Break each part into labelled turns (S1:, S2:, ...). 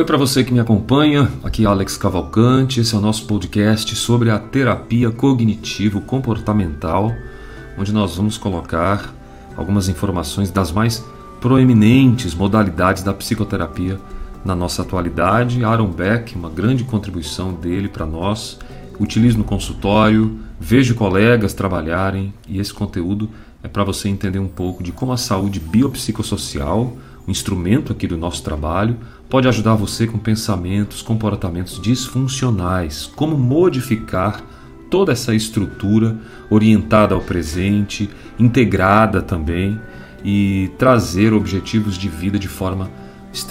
S1: Oi para você que me acompanha, aqui é Alex Cavalcante, esse é o nosso podcast sobre a terapia cognitivo-comportamental, onde nós vamos colocar algumas informações das mais proeminentes modalidades da psicoterapia na nossa atualidade. Aaron Beck, uma grande contribuição dele para nós, utilizo no consultório, vejo colegas trabalharem e esse conteúdo é para você entender um pouco de como a saúde biopsicossocial, um instrumento aqui do nosso trabalho, pode ajudar você com pensamentos, comportamentos disfuncionais, como modificar toda essa estrutura orientada ao presente, integrada também e trazer objetivos de vida de forma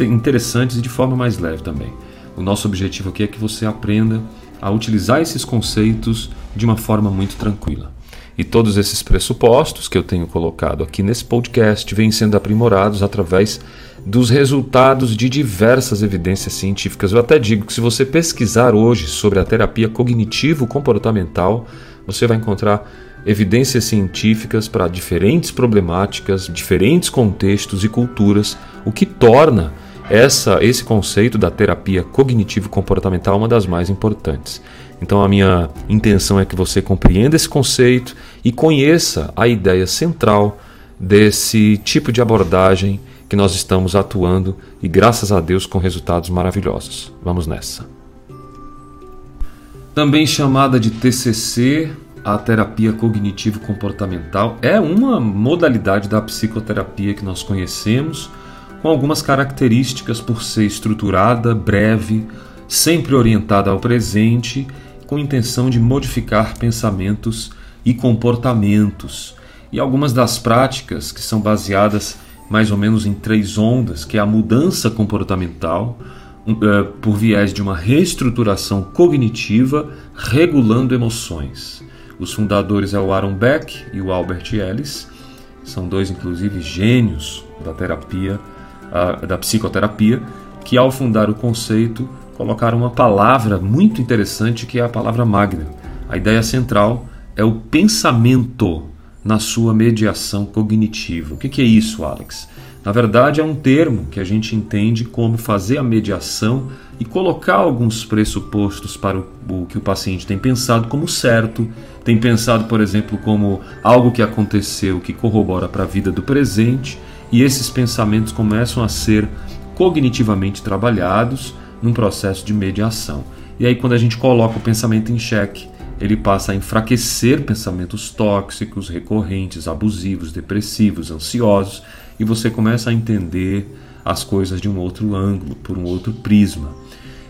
S1: interessantes e de forma mais leve também. O nosso objetivo aqui é que você aprenda a utilizar esses conceitos de uma forma muito tranquila. E todos esses pressupostos que eu tenho colocado aqui nesse podcast vêm sendo aprimorados através dos resultados de diversas evidências científicas. Eu até digo que se você pesquisar hoje sobre a terapia cognitivo-comportamental, você vai encontrar evidências científicas para diferentes problemáticas, diferentes contextos e culturas, o que torna essa, esse conceito da terapia cognitivo-comportamental uma das mais importantes. Então, a minha intenção é que você compreenda esse conceito e conheça a ideia central desse tipo de abordagem que nós estamos atuando e graças a Deus com resultados maravilhosos. Vamos nessa. Também chamada de TCC, a terapia cognitivo-comportamental é uma modalidade da psicoterapia que nós conhecemos, com algumas características por ser estruturada, breve, sempre orientada ao presente, com intenção de modificar pensamentos e comportamentos. E algumas das práticas que são baseadas mais ou menos em três ondas, que é a mudança comportamental, uh, por viés de uma reestruturação cognitiva regulando emoções. Os fundadores é o Aaron Beck e o Albert Ellis, são dois inclusive gênios da terapia, uh, da psicoterapia, que ao fundar o conceito colocaram uma palavra muito interessante que é a palavra magna. A ideia central é o pensamento na sua mediação cognitiva. O que é isso, Alex? Na verdade, é um termo que a gente entende como fazer a mediação e colocar alguns pressupostos para o, que o paciente tem pensado como certo, tem pensado, por exemplo, como algo que aconteceu que corrobora para a vida do presente, e esses pensamentos começam a ser cognitivamente trabalhados num processo de mediação. E aí, quando a gente coloca o pensamento em xeque, ele passa a enfraquecer pensamentos tóxicos, recorrentes, abusivos, depressivos, ansiosos, e você começa a entender as coisas de um outro ângulo, por um outro prisma.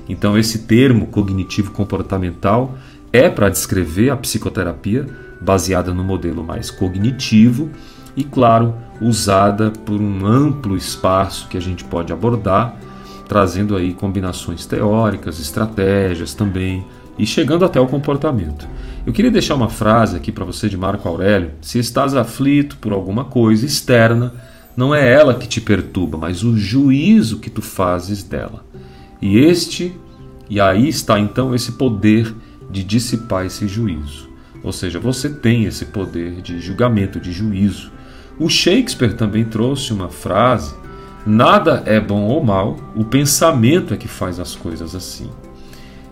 S1: Então, esse termo cognitivo comportamental é para descrever a psicoterapia baseada no modelo mais cognitivo e, claro, usada por um amplo espaço que a gente pode abordar, trazendo aí combinações teóricas, estratégias também e chegando até o comportamento. Eu queria deixar uma frase aqui para você de Marco Aurélio: se estás aflito por alguma coisa externa, não é ela que te perturba, mas o juízo que tu fazes dela. E este, e aí está então esse poder de dissipar esse juízo. Ou seja, você tem esse poder de julgamento, de juízo. O Shakespeare também trouxe uma frase: nada é bom ou mal, o pensamento é que faz as coisas assim.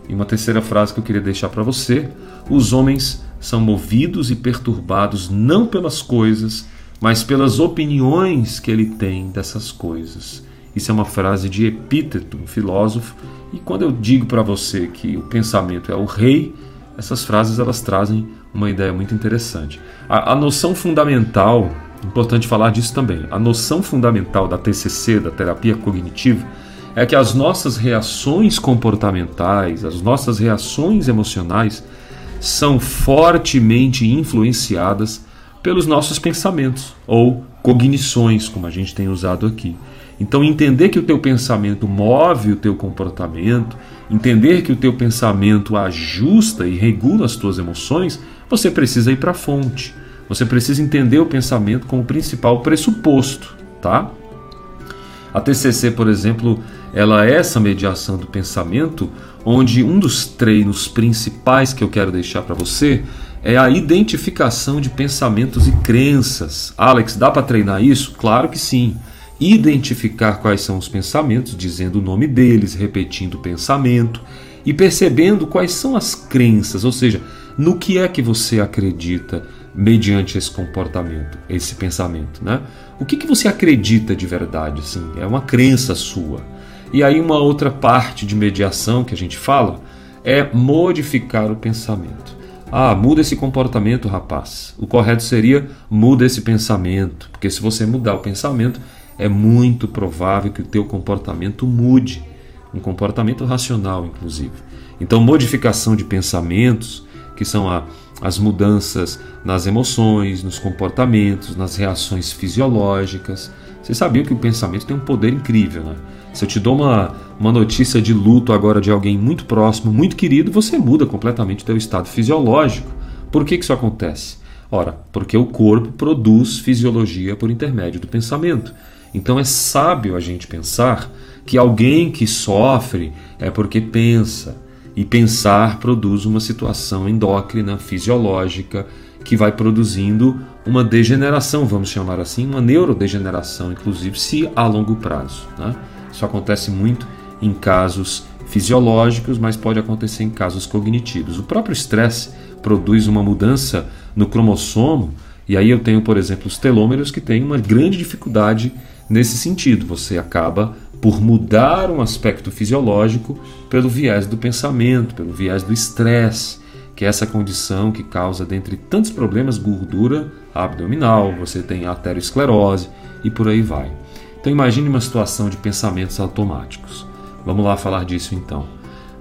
S1: E uma terceira frase que eu queria deixar para você: os homens são movidos e perturbados não pelas coisas, mas pelas opiniões que ele tem dessas coisas. Isso é uma frase de Epíteto, um filósofo, e quando eu digo para você que o pensamento é o rei, essas frases elas trazem uma ideia muito interessante. A, a noção fundamental, importante falar disso também, a noção fundamental da TCC, da terapia cognitiva, é que as nossas reações comportamentais, as nossas reações emocionais são fortemente influenciadas pelos nossos pensamentos ou cognições, como a gente tem usado aqui. Então entender que o teu pensamento move o teu comportamento, entender que o teu pensamento ajusta e regula as tuas emoções, você precisa ir para a fonte. Você precisa entender o pensamento como principal pressuposto, tá? A TCC, por exemplo, ela é essa mediação do pensamento, onde um dos treinos principais que eu quero deixar para você é a identificação de pensamentos e crenças. Alex, dá para treinar isso? Claro que sim. identificar quais são os pensamentos, dizendo o nome deles, repetindo o pensamento e percebendo quais são as crenças, ou seja, no que é que você acredita mediante esse comportamento, esse pensamento, né? O que, que você acredita de verdade, assim? É uma crença sua. E aí uma outra parte de mediação que a gente fala é modificar o pensamento. Ah, muda esse comportamento, rapaz. O correto seria muda esse pensamento, porque se você mudar o pensamento, é muito provável que o teu comportamento mude, um comportamento racional, inclusive. Então, modificação de pensamentos, que são a, as mudanças nas emoções, nos comportamentos, nas reações fisiológicas. Você sabia que o pensamento tem um poder incrível, né? Se eu te dou uma, uma notícia de luto agora de alguém muito próximo, muito querido, você muda completamente o teu estado fisiológico. Por que, que isso acontece? Ora, porque o corpo produz fisiologia por intermédio do pensamento. Então é sábio a gente pensar que alguém que sofre é porque pensa. E pensar produz uma situação endócrina, fisiológica, que vai produzindo uma degeneração, vamos chamar assim, uma neurodegeneração, inclusive, se a longo prazo. Né? Isso acontece muito em casos fisiológicos, mas pode acontecer em casos cognitivos. O próprio estresse produz uma mudança no cromossomo, e aí eu tenho, por exemplo, os telômeros que têm uma grande dificuldade nesse sentido. Você acaba por mudar um aspecto fisiológico pelo viés do pensamento, pelo viés do estresse, que é essa condição que causa, dentre tantos problemas, gordura abdominal, você tem arteriosclerose e por aí vai. Então imagine uma situação de pensamentos automáticos. Vamos lá falar disso então.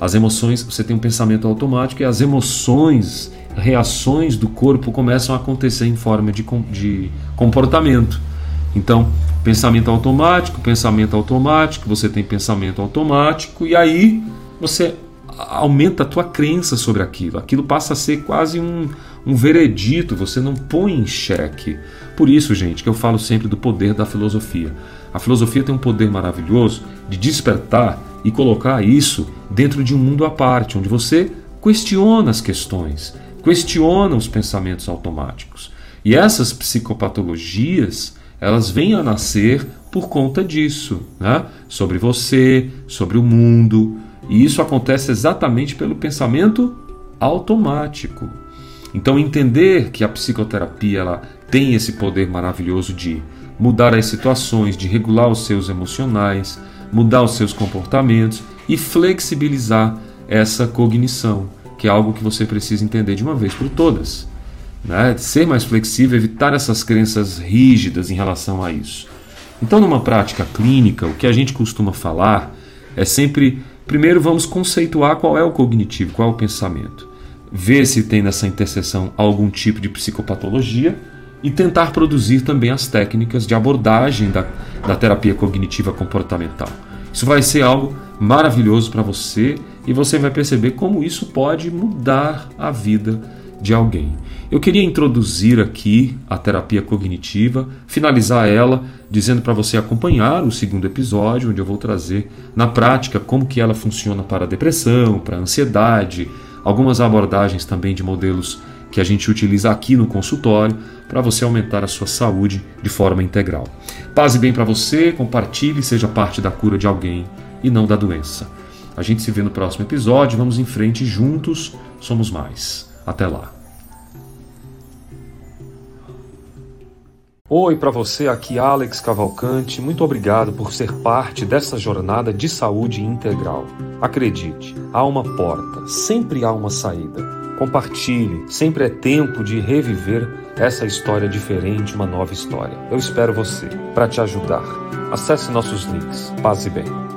S1: As emoções, você tem um pensamento automático e as emoções, reações do corpo começam a acontecer em forma de, de comportamento. Então, pensamento automático, pensamento automático, você tem pensamento automático e aí você aumenta a tua crença sobre aquilo. Aquilo passa a ser quase um, um veredito, você não põe em xeque. Por isso, gente, que eu falo sempre do poder da filosofia. A filosofia tem um poder maravilhoso de despertar e colocar isso dentro de um mundo à parte, onde você questiona as questões, questiona os pensamentos automáticos. E essas psicopatologias, elas vêm a nascer por conta disso, né? sobre você, sobre o mundo. E isso acontece exatamente pelo pensamento automático. Então entender que a psicoterapia ela tem esse poder maravilhoso de mudar as situações, de regular os seus emocionais, mudar os seus comportamentos e flexibilizar essa cognição, que é algo que você precisa entender de uma vez por todas. Né? Ser mais flexível, evitar essas crenças rígidas em relação a isso. Então, numa prática clínica, o que a gente costuma falar é sempre: primeiro vamos conceituar qual é o cognitivo, qual é o pensamento ver se tem nessa interseção algum tipo de psicopatologia e tentar produzir também as técnicas de abordagem da, da terapia cognitiva comportamental. Isso vai ser algo maravilhoso para você e você vai perceber como isso pode mudar a vida de alguém. Eu queria introduzir aqui a terapia cognitiva, finalizar ela dizendo para você acompanhar o segundo episódio, onde eu vou trazer na prática como que ela funciona para a depressão, para a ansiedade, algumas abordagens também de modelos que a gente utiliza aqui no consultório para você aumentar a sua saúde de forma integral. Paz e bem para você, compartilhe, seja parte da cura de alguém e não da doença. A gente se vê no próximo episódio, vamos em frente juntos, somos mais. Até lá. Oi para você, aqui Alex Cavalcante. Muito obrigado por ser parte dessa jornada de saúde integral. Acredite, há uma porta, sempre há uma saída. Compartilhe, sempre é tempo de reviver essa história diferente, uma nova história. Eu espero você para te ajudar. Acesse nossos links. Paz e bem.